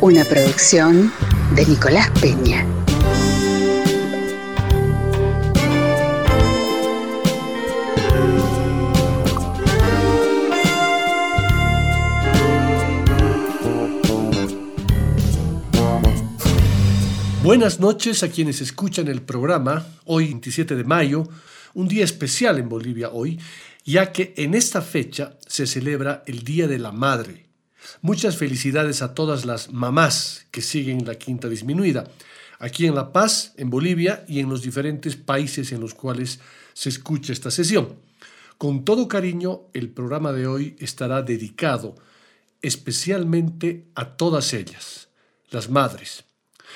Una producción de Nicolás Peña. Buenas noches a quienes escuchan el programa, hoy 27 de mayo, un día especial en Bolivia hoy, ya que en esta fecha se celebra el Día de la Madre. Muchas felicidades a todas las mamás que siguen la quinta disminuida, aquí en La Paz, en Bolivia y en los diferentes países en los cuales se escucha esta sesión. Con todo cariño, el programa de hoy estará dedicado especialmente a todas ellas, las madres.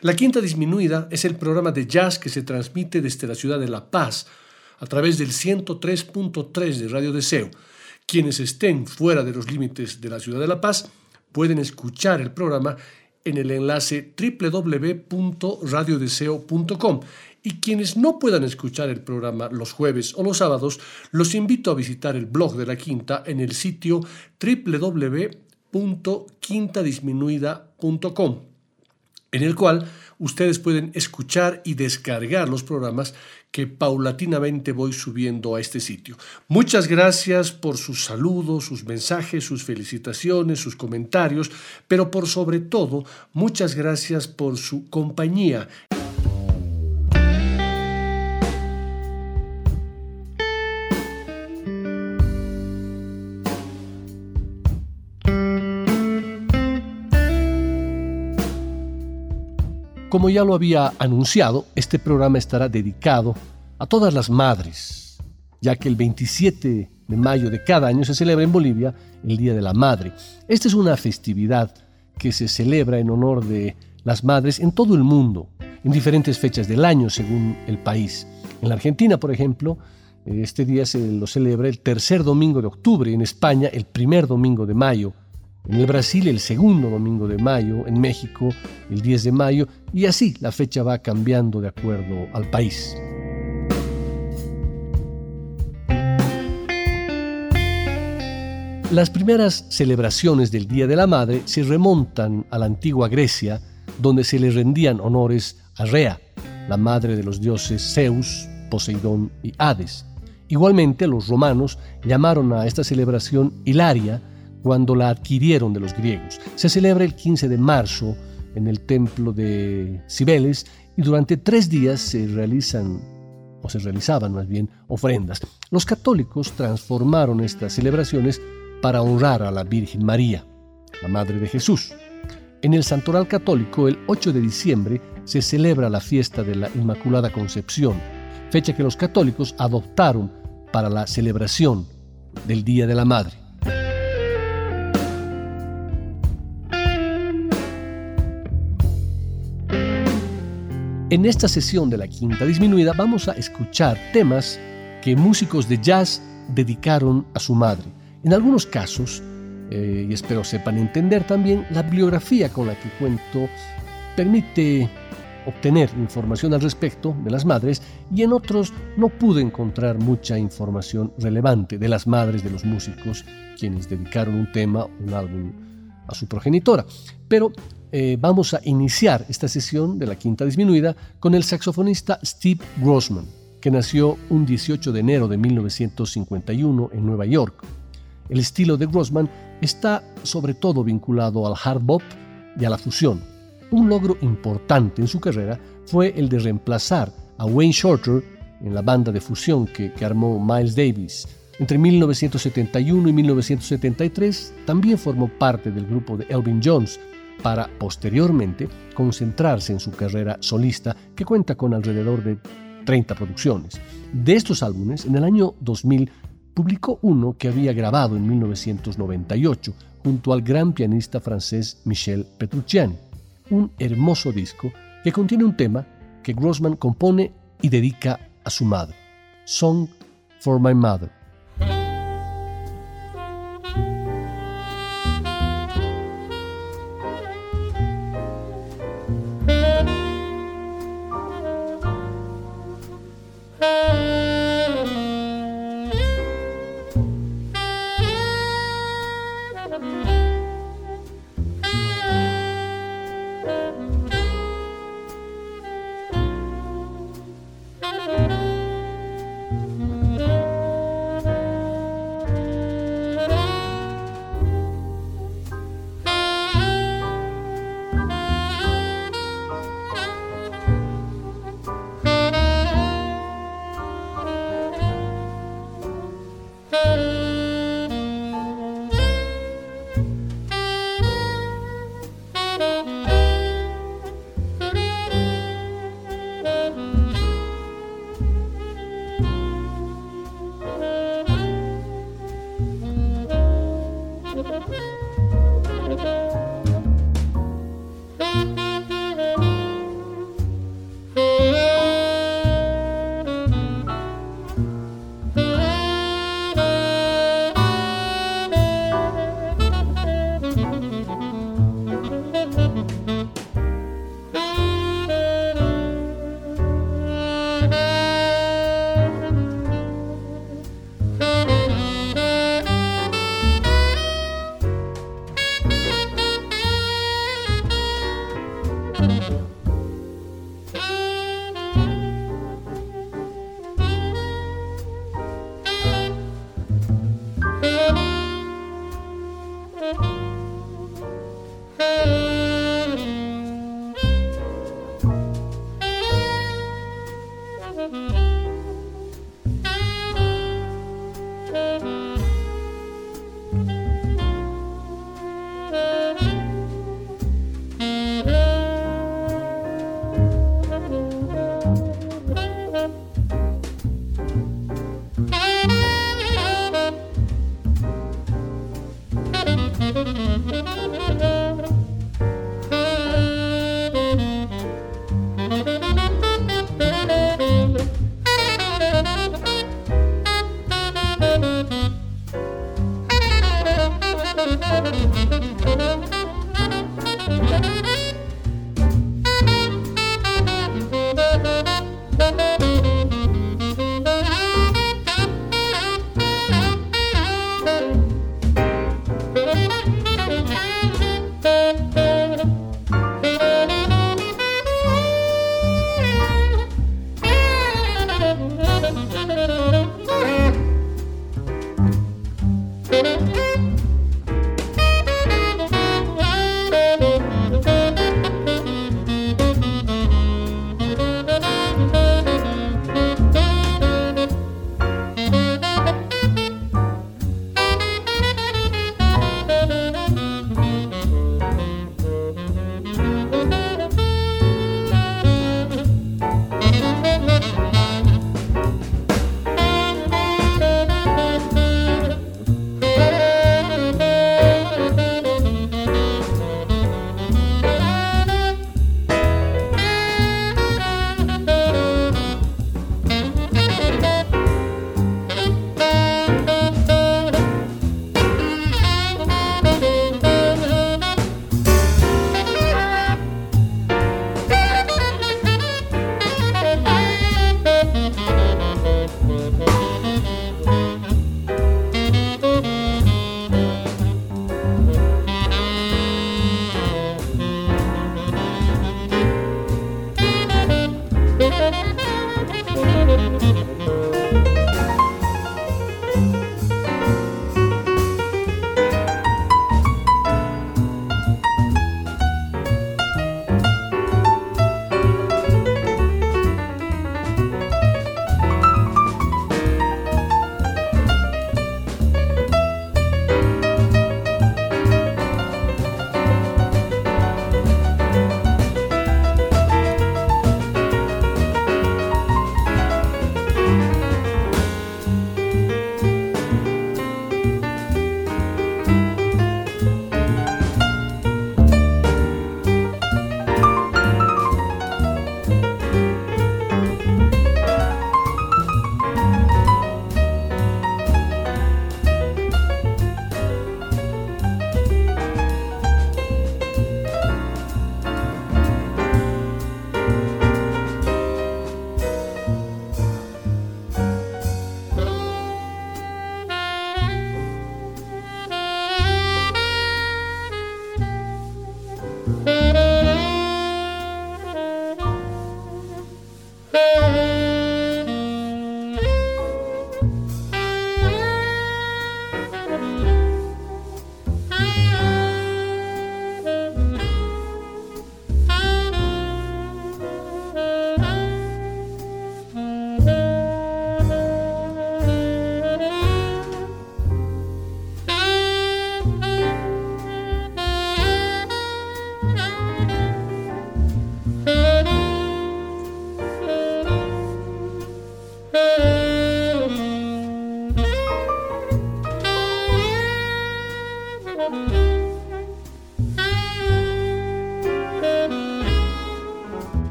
La Quinta Disminuida es el programa de jazz que se transmite desde la ciudad de La Paz a través del 103.3 de Radio Deseo. Quienes estén fuera de los límites de la ciudad de La Paz pueden escuchar el programa en el enlace www.radiodeseo.com y quienes no puedan escuchar el programa los jueves o los sábados, los invito a visitar el blog de la Quinta en el sitio www.quintadisminuida.com en el cual ustedes pueden escuchar y descargar los programas que paulatinamente voy subiendo a este sitio. Muchas gracias por sus saludos, sus mensajes, sus felicitaciones, sus comentarios, pero por sobre todo, muchas gracias por su compañía. Como ya lo había anunciado, este programa estará dedicado a todas las madres, ya que el 27 de mayo de cada año se celebra en Bolivia el Día de la Madre. Esta es una festividad que se celebra en honor de las madres en todo el mundo, en diferentes fechas del año según el país. En la Argentina, por ejemplo, este día se lo celebra el tercer domingo de octubre, en España el primer domingo de mayo, en el Brasil el segundo domingo de mayo, en México el 10 de mayo y así la fecha va cambiando de acuerdo al país. Las primeras celebraciones del Día de la Madre se remontan a la antigua Grecia, donde se le rendían honores a Rea, la madre de los dioses Zeus, Poseidón y Hades. Igualmente, los romanos llamaron a esta celebración Hilaria, cuando la adquirieron de los griegos. Se celebra el 15 de marzo en el templo de Cibeles y durante tres días se realizan o se realizaban más bien ofrendas. Los católicos transformaron estas celebraciones para honrar a la Virgen María, la Madre de Jesús. En el Santoral Católico, el 8 de diciembre, se celebra la fiesta de la Inmaculada Concepción, fecha que los católicos adoptaron para la celebración del Día de la Madre. En esta sesión de la quinta disminuida vamos a escuchar temas que músicos de jazz dedicaron a su madre. En algunos casos, eh, y espero sepan entender también, la bibliografía con la que cuento permite obtener información al respecto de las madres y en otros no pude encontrar mucha información relevante de las madres de los músicos quienes dedicaron un tema, un álbum a su progenitora. Pero eh, vamos a iniciar esta sesión de la quinta disminuida con el saxofonista Steve Grossman, que nació un 18 de enero de 1951 en Nueva York. El estilo de Grossman está sobre todo vinculado al hard bop y a la fusión. Un logro importante en su carrera fue el de reemplazar a Wayne Shorter en la banda de fusión que, armó Miles Davis. Entre 1971 y 1973 también formó parte del grupo de Elvin Jones, para posteriormente concentrarse en su carrera solista que cuenta con alrededor de 30 producciones. De estos álbumes, en el año 2000 publicó uno que había grabado en 1998 junto al gran pianista francés Michel Petrucciani. un hermoso disco que contiene un tema que Grossman compone y dedica a su madre, Song for My Mother.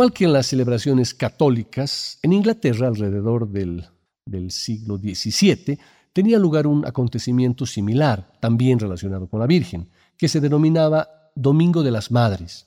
Igual que en las celebraciones católicas, en Inglaterra alrededor del, siglo XVII tenía lugar un acontecimiento similar, también relacionado con la Virgen, que se denominaba Domingo de las Madres.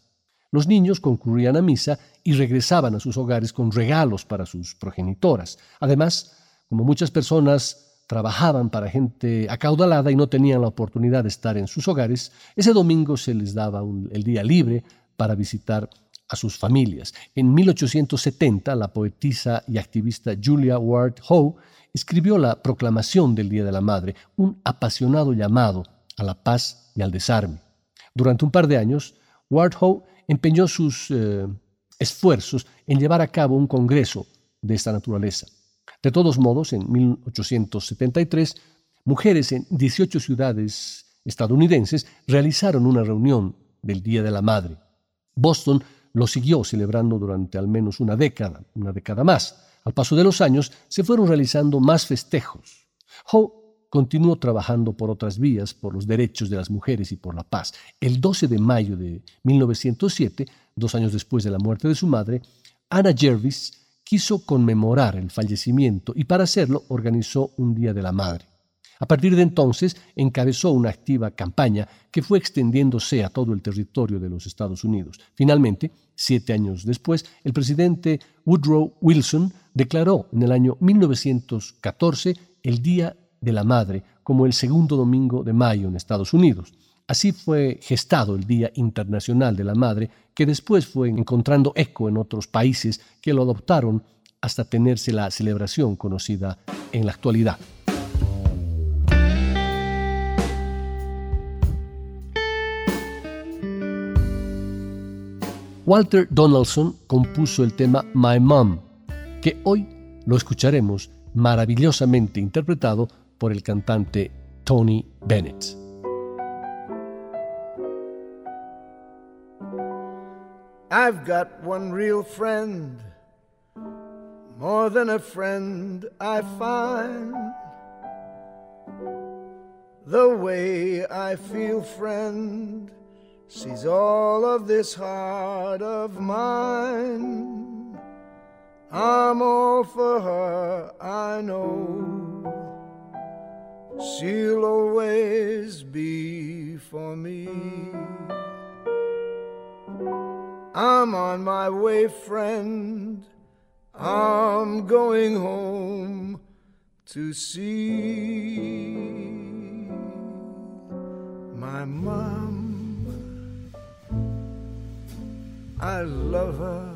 Los niños concurrían a misa y regresaban a sus hogares con regalos para sus progenitoras. Además, como muchas personas trabajaban para gente acaudalada y no tenían la oportunidad de estar en sus hogares, ese domingo se les daba el día libre para visitar a sus familias. En 1870, la poetisa y activista Julia Ward Howe escribió la Proclamación del Día de la Madre, un apasionado llamado a la paz y al desarme. Durante un par de años, Ward Howe empeñó sus eh, esfuerzos en llevar a cabo un congreso de esta naturaleza. De todos modos, en 1873, mujeres en 18 ciudades estadounidenses realizaron una reunión del Día de la Madre. Boston lo siguió celebrando durante al menos una década, una década más. Al paso de los años se fueron realizando más festejos. Howe continuó trabajando por otras vías, por los derechos de las mujeres y por la paz. El 12 de mayo de 1907, dos años después de la muerte de su madre, Anna Jervis quiso conmemorar el fallecimiento y para hacerlo organizó un Día de la Madre. A partir de entonces encabezó una activa campaña que fue extendiéndose a todo el territorio de los Estados Unidos. Finalmente, siete años después, el presidente Woodrow Wilson declaró en el año 1914 el Día de la Madre como el segundo domingo de mayo en Estados Unidos. Así fue gestado el Día Internacional de la Madre, que después fue encontrando eco en otros países que lo adoptaron hasta tenerse la celebración conocida en la actualidad. Walter Donaldson compuso el tema My Mom, que hoy lo escucharemos maravillosamente interpretado por el cantante Tony Bennett. I've got one real friend, more than a friend, I find. The way I feel, friend. Sees all of this heart of mine. I'm all for her, I know. She'll always be for me. I'm on my way, friend. I'm going home to see. My mom, I love her.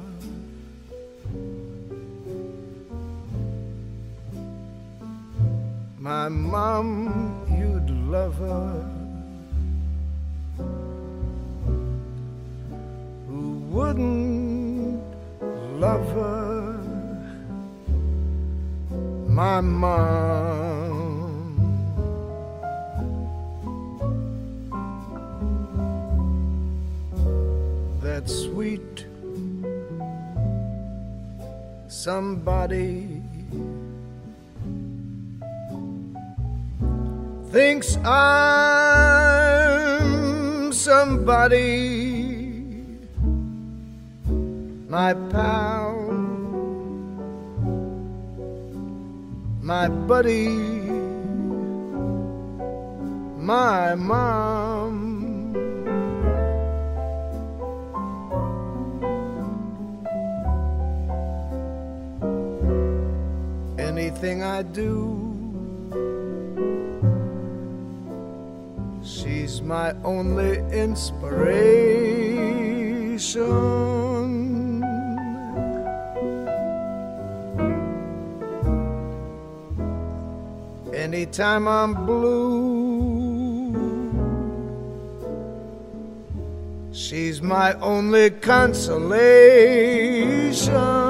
My mom, you'd love her. Who wouldn't love her? My mom. Sweet somebody thinks I'm somebody, my pal, my buddy, my mom. Anything I do She's my only inspiration. Anytime I'm blue, she's my only consolation.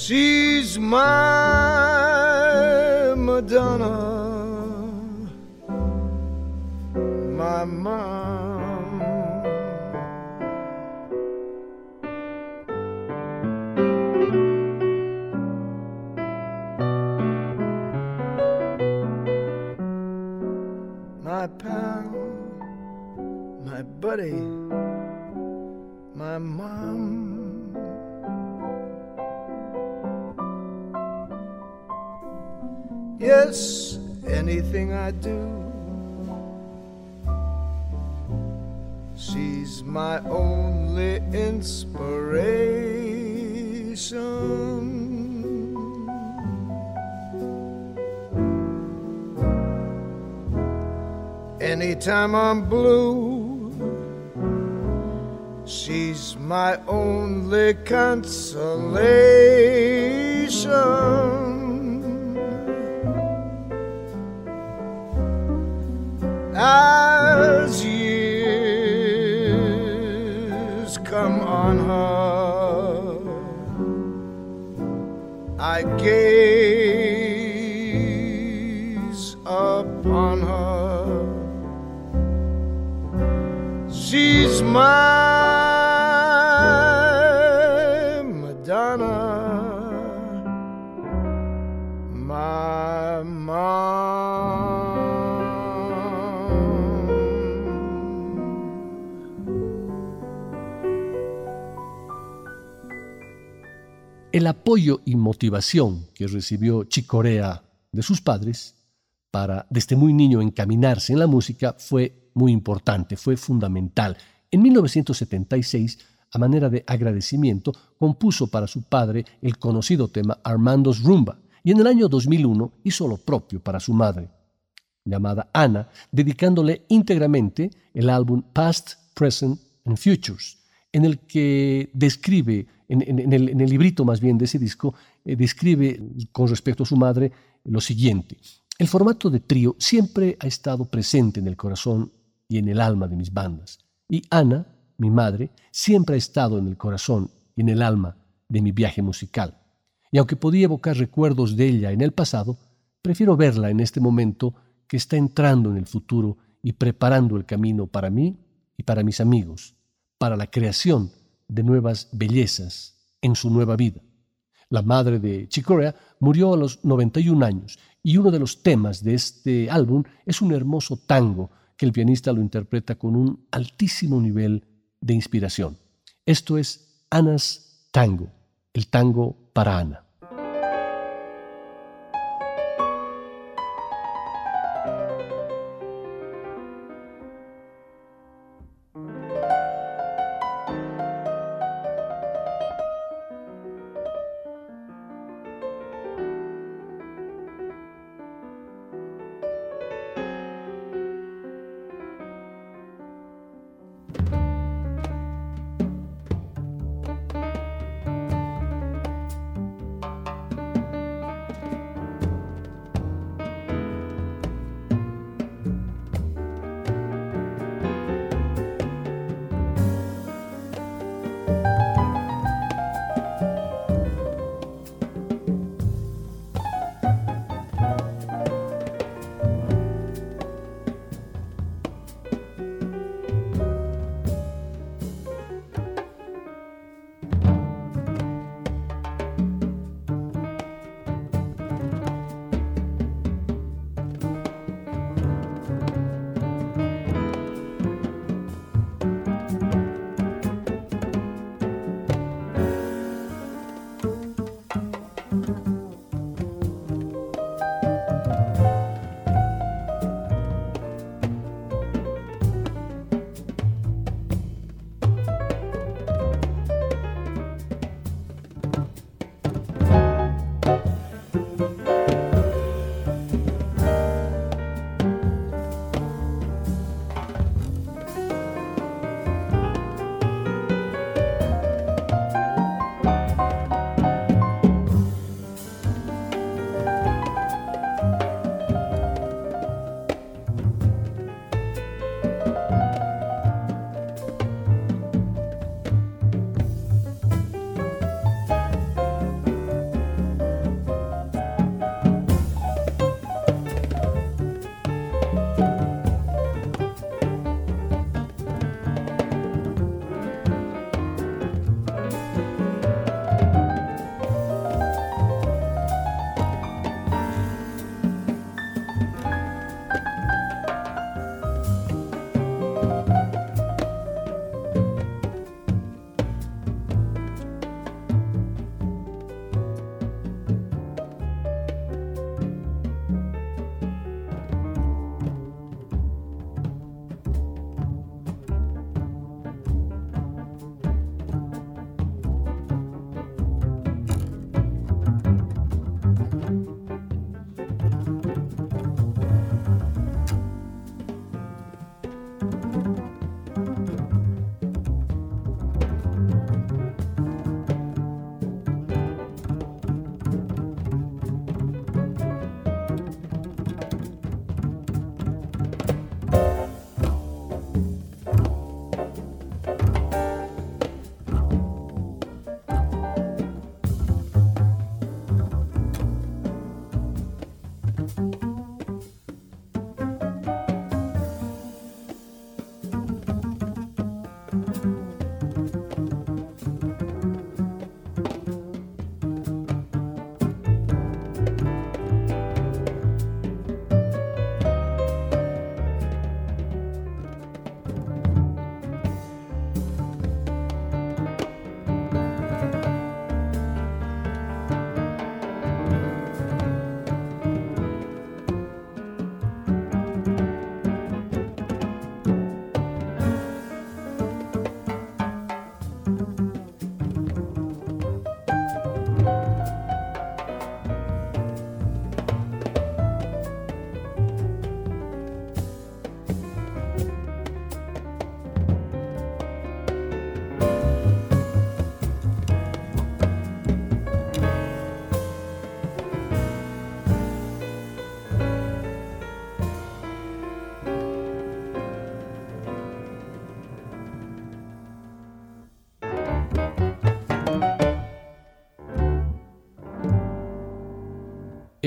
She's my Madonna, my mom. my pal, my buddy, Yes, anything I do, she's my only inspiration. Anytime I'm blue, she's my only consolation. As years come on her, I gaze upon her. She's my apoyo y motivación que recibió Chicorea de sus padres para desde muy niño encaminarse en la música fue muy importante, fue fundamental. En 1976, a manera de agradecimiento, compuso para su padre el conocido tema Armando's Rumba y en el año 2001 hizo lo propio para su madre, llamada Ana, dedicándole íntegramente el álbum Past, Present and Futures, en el que describe, en, el, librito más bien de ese disco, eh, describe con respecto a su madre lo siguiente. El formato de trío siempre ha estado presente en el corazón y en el alma de mis bandas. Y Ana, mi madre, siempre ha estado en el corazón y en el alma de mi viaje musical. Y aunque podía evocar recuerdos de ella en el pasado, prefiero verla en este momento que está entrando en el futuro y preparando el camino para mí y para mis amigos, para la creación de nuevas bellezas en su nueva vida. La madre de Chicorea murió a los 91 años y uno de los temas de este álbum es un hermoso tango que el pianista lo interpreta con un altísimo nivel de inspiración. Esto es Ana's Tango, el tango para Ana.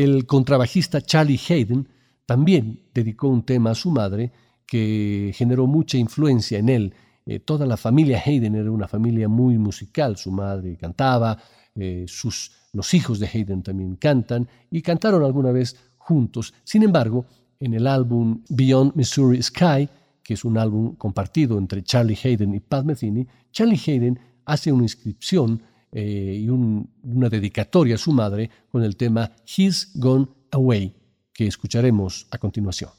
El contrabajista Charlie Hayden también dedicó un tema a su madre que generó mucha influencia en él. Eh, toda la familia Hayden era una familia muy musical, su madre cantaba, eh, sus, los hijos de Hayden también cantan y cantaron alguna vez juntos. Sin embargo, en el álbum Beyond Missouri Sky, que es un álbum compartido entre Charlie Hayden y Pat Metheny, Charlie Hayden hace una inscripción eh, y una dedicatoria a su madre con el tema He's Gone Away, que escucharemos a continuación.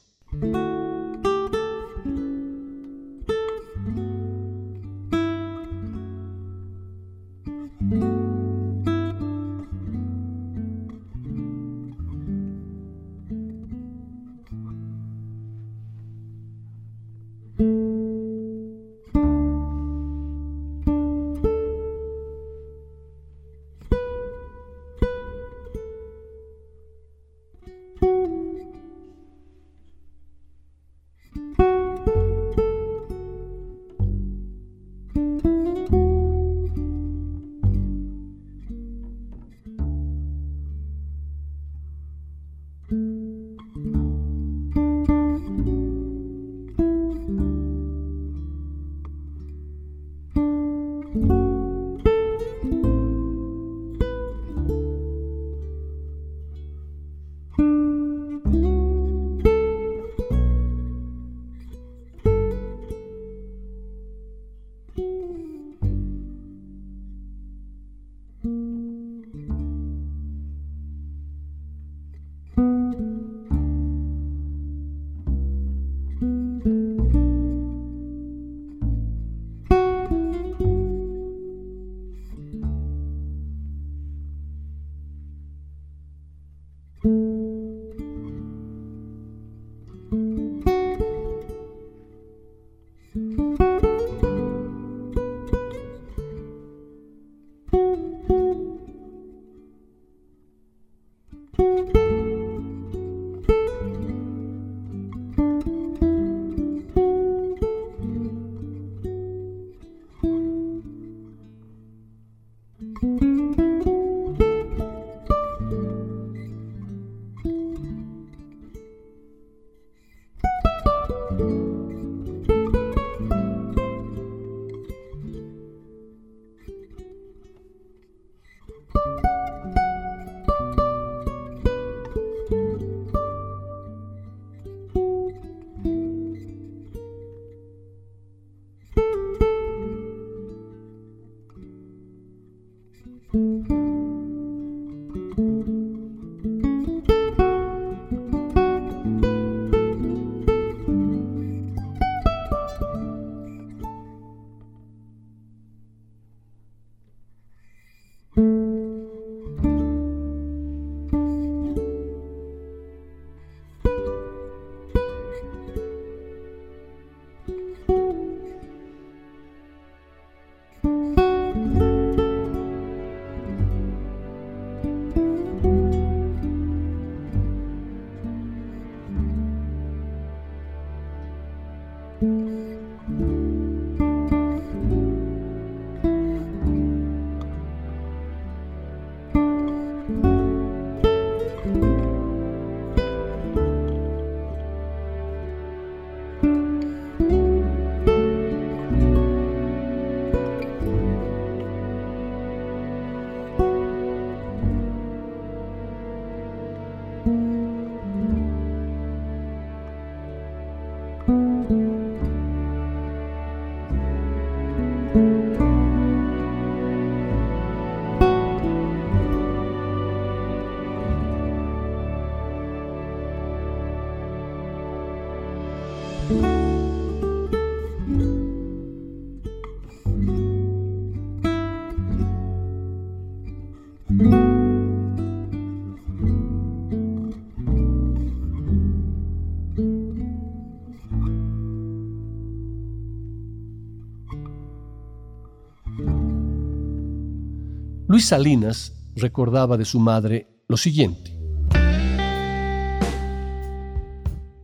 Luis Salinas recordaba de su madre lo siguiente.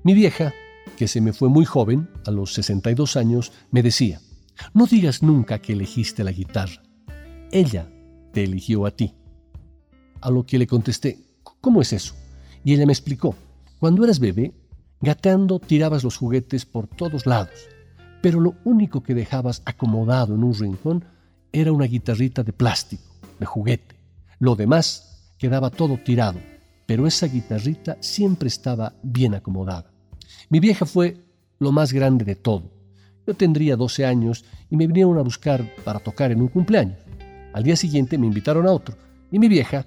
Mi vieja, que se me fue muy joven, a los 62 años, me decía, no digas nunca que elegiste la guitarra. Ella te eligió a ti. A lo que le contesté, ¿cómo es eso? Y ella me explicó, cuando eras bebé, gateando tirabas los juguetes por todos lados, pero lo único que dejabas acomodado en un rincón era una guitarrita de plástico de juguete. Lo demás quedaba todo tirado, pero esa guitarrita siempre estaba bien acomodada. Mi vieja fue lo más grande de todo. Yo tendría 12 años y me vinieron a buscar para tocar en un cumpleaños. Al día siguiente me invitaron a otro y mi vieja,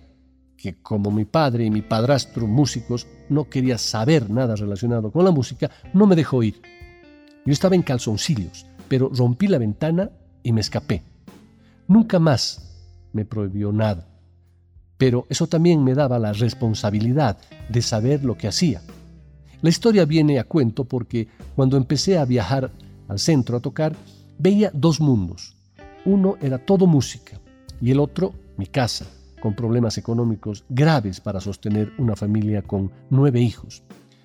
que como mi padre y mi padrastro músicos no quería saber nada relacionado con la música, no me dejó ir. Yo estaba en calzoncillos, pero rompí la ventana y me escapé. Nunca más me prohibió nada, pero eso también me daba la responsabilidad de saber lo que hacía. La historia viene a cuento porque cuando empecé a viajar al centro a tocar, veía dos mundos. Uno era todo música y el otro mi casa, con problemas económicos graves para sostener una familia con nueve hijos.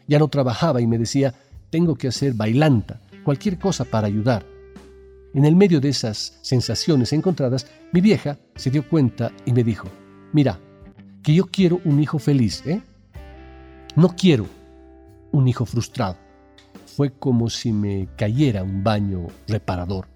Ya no trabajaba y me decía, tengo que hacer bailanta, cualquier cosa para ayudar. En el medio de esas sensaciones encontradas, mi vieja se dio cuenta y me dijo, mira, que yo quiero un hijo feliz, ¿eh? No quiero un hijo frustrado. Fue como si me cayera un baño reparador.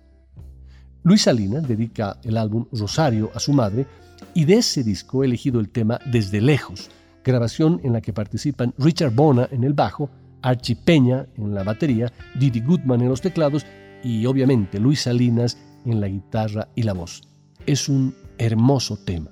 Luis Salinas dedica el álbum Rosario a su madre y de ese disco he elegido el tema Desde Lejos, grabación en la que participan Richard Bona en el bajo, Archie Peña en la batería, Didi Goodman en los teclados y obviamente Luis Salinas en la guitarra y la voz. Es un hermoso tema.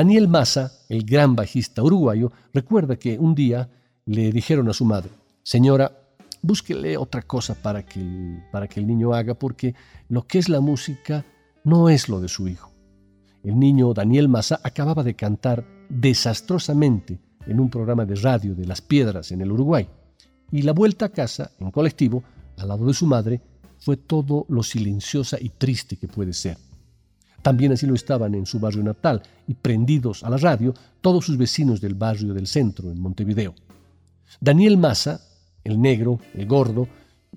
Daniel Massa, el gran bajista uruguayo, recuerda que un día le dijeron a su madre, señora, búsquele otra cosa para que, el, para que el niño haga, porque lo que es la música no es lo de su hijo. El niño Daniel Massa acababa de cantar desastrosamente en un programa de radio de Las Piedras en el Uruguay, y la vuelta a casa, en colectivo, al lado de su madre, fue todo lo silenciosa y triste que puede ser. También así lo estaban en su barrio natal y prendidos a la radio todos sus vecinos del barrio del centro, en Montevideo. Daniel Massa, el negro, el gordo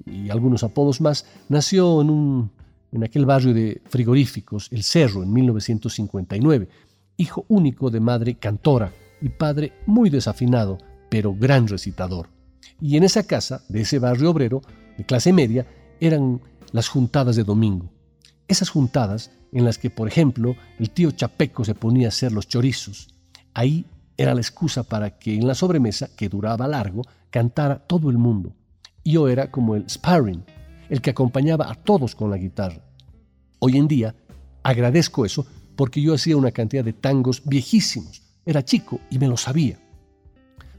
y algunos apodos más, nació en, un, en aquel barrio de frigoríficos, El Cerro, en 1959, hijo único de madre cantora y padre muy desafinado, pero gran recitador. Y en esa casa, de ese barrio obrero, de clase media, eran las juntadas de domingo. Esas juntadas en las que, por ejemplo, el tío Chapeco se ponía a hacer los chorizos. Ahí era la excusa para que en la sobremesa, que duraba largo, cantara todo el mundo. Yo era como el sparring, el que acompañaba a todos con la guitarra. Hoy en día agradezco eso porque yo hacía una cantidad de tangos viejísimos. Era chico y me lo sabía.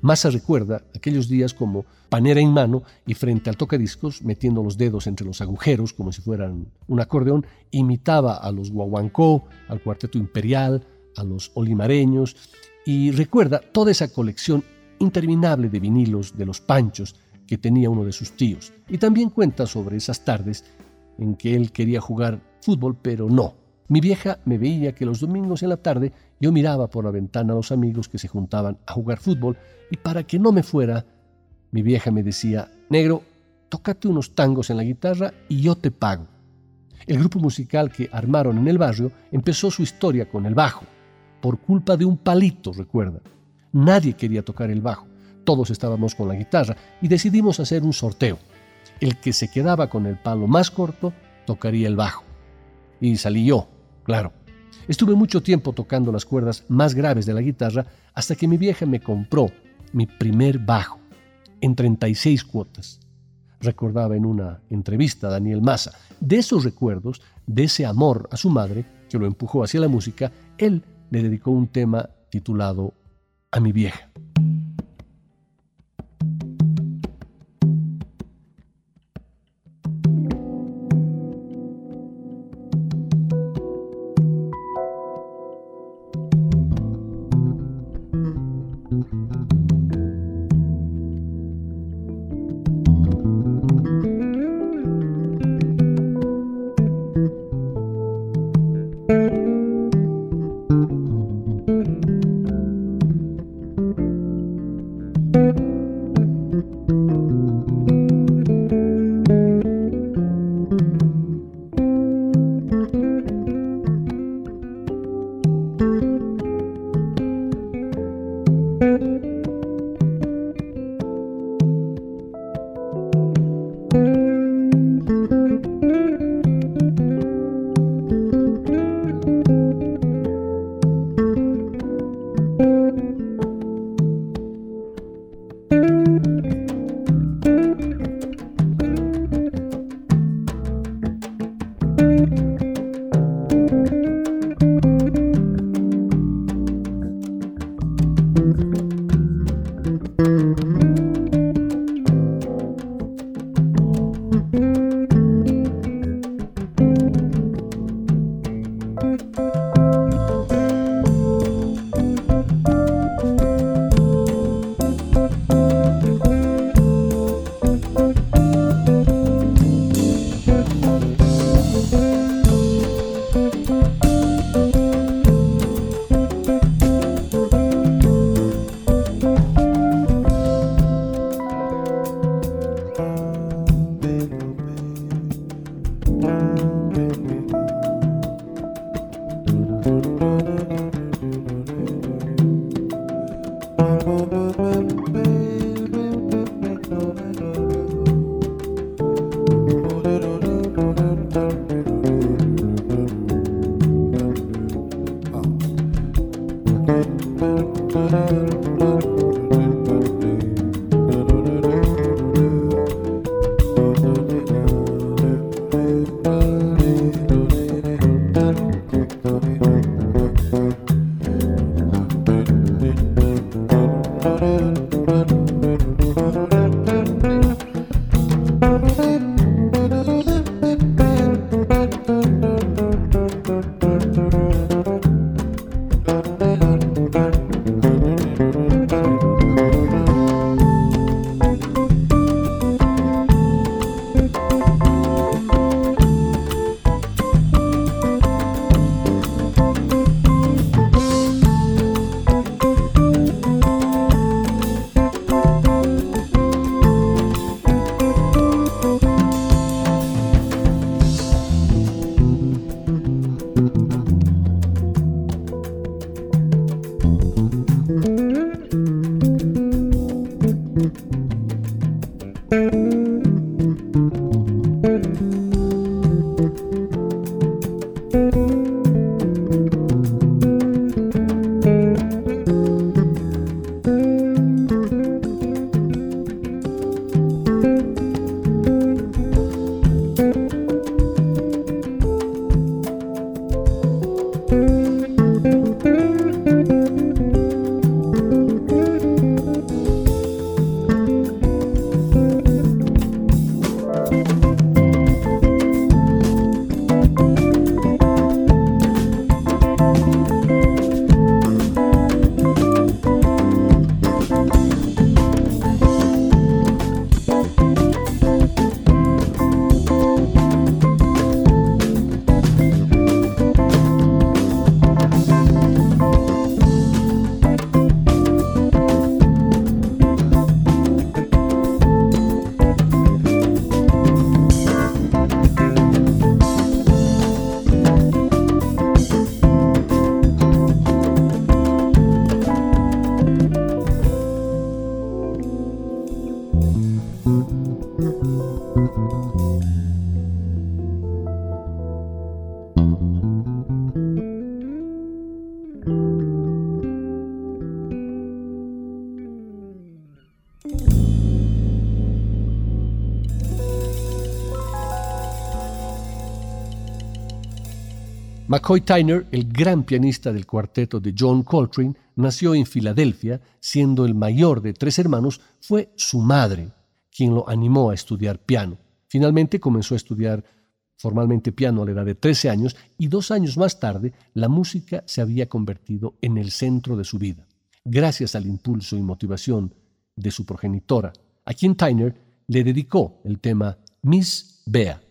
Massa recuerda aquellos días como panera en mano y frente al tocadiscos, metiendo los dedos entre los agujeros como si fueran un acordeón, imitaba a los guaguancó, al cuarteto imperial, a los olimareños y recuerda toda esa colección interminable de vinilos de los panchos que tenía uno de sus tíos. Y también cuenta sobre esas tardes en que él quería jugar fútbol, pero no, mi vieja me veía que los domingos en la tarde yo miraba por la ventana a los amigos que se juntaban a jugar fútbol y para que no me fuera, mi vieja me decía, negro, tócate unos tangos en la guitarra y yo te pago. El grupo musical que armaron en el barrio empezó su historia con el bajo, por culpa de un palito, recuerda. Nadie quería tocar el bajo, todos estábamos con la guitarra y decidimos hacer un sorteo. El que se quedaba con el palo más corto tocaría el bajo. Y salí yo, claro. Estuve mucho tiempo tocando las cuerdas más graves de la guitarra hasta que mi vieja me compró mi primer bajo en 36 cuotas. Recordaba en una entrevista a Daniel Massa. De esos recuerdos, de ese amor a su madre, que lo empujó hacia la música, él le dedicó un tema titulado A mi vieja. McCoy Tyner, el gran pianista del cuarteto de John Coltrane, nació en Filadelfia, siendo el mayor de tres hermanos, fue su madre quien lo animó a estudiar piano. Finalmente comenzó a estudiar formalmente piano a la edad de 13 años y dos años más tarde la música se había convertido en el centro de su vida. Gracias al impulso y motivación de su progenitora, a quien Tyner le dedicó el tema Miss Bea.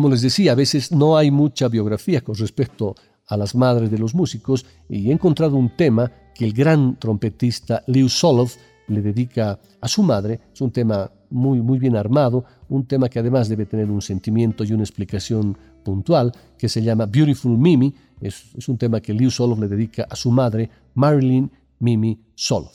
Como les decía, a veces no hay mucha biografía con respecto a las madres de los músicos y he encontrado un tema que el gran trompetista Leo Soloff le dedica a su madre. Es un tema muy, muy bien armado, un tema que además debe tener un sentimiento y una explicación puntual, que se llama Beautiful Mimi. Es, es un tema que Leo Soloff le dedica a su madre, Marilyn Mimi Soloff.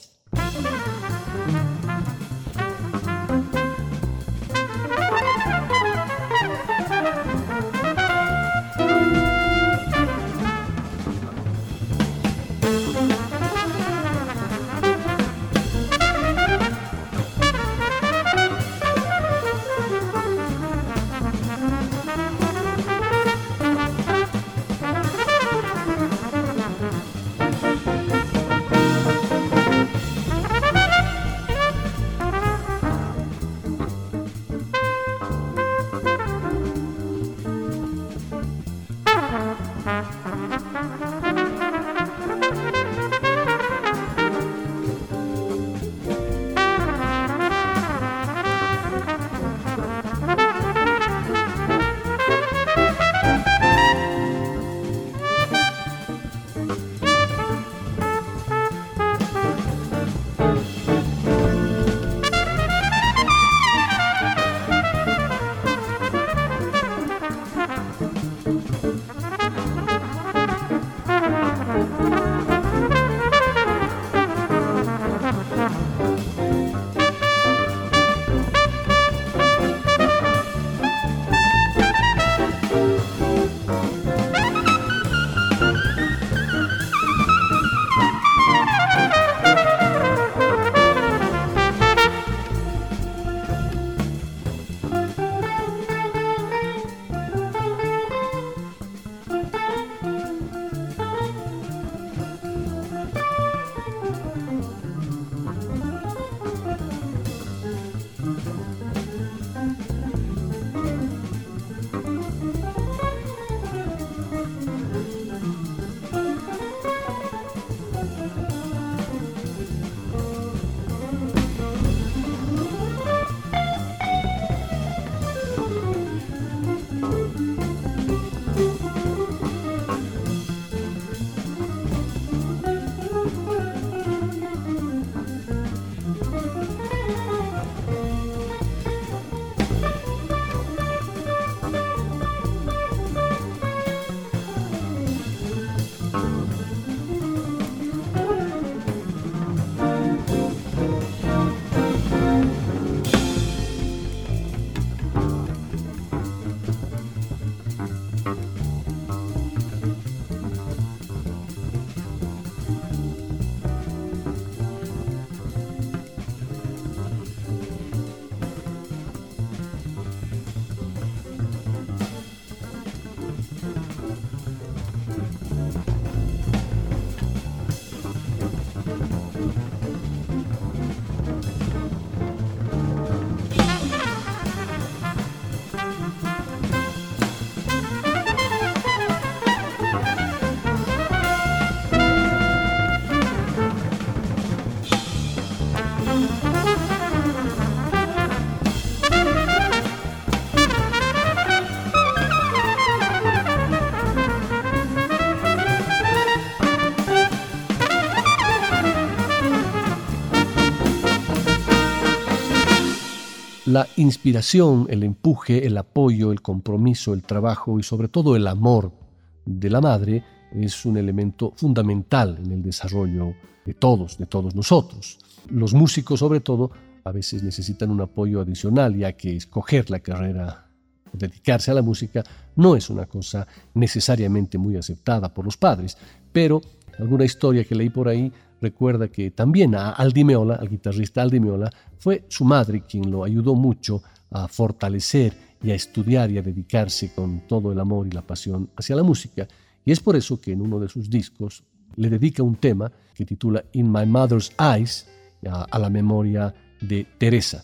La inspiración, el empuje, el apoyo, el compromiso, el trabajo y sobre todo el amor de la madre es un elemento fundamental en el desarrollo de todos, de todos nosotros. Los músicos sobre todo a veces necesitan un apoyo adicional ya que escoger la carrera dedicarse a la música no es una cosa necesariamente muy aceptada por los padres, pero alguna historia que leí por ahí recuerda que también a Aldi Meola, al guitarrista Aldi Meola, fue su madre quien lo ayudó mucho a fortalecer y a estudiar y a dedicarse con todo el amor y la pasión hacia la música. Y es por eso que en uno de sus discos le dedica un tema que titula In My Mother's Eyes a, a la memoria de Teresa.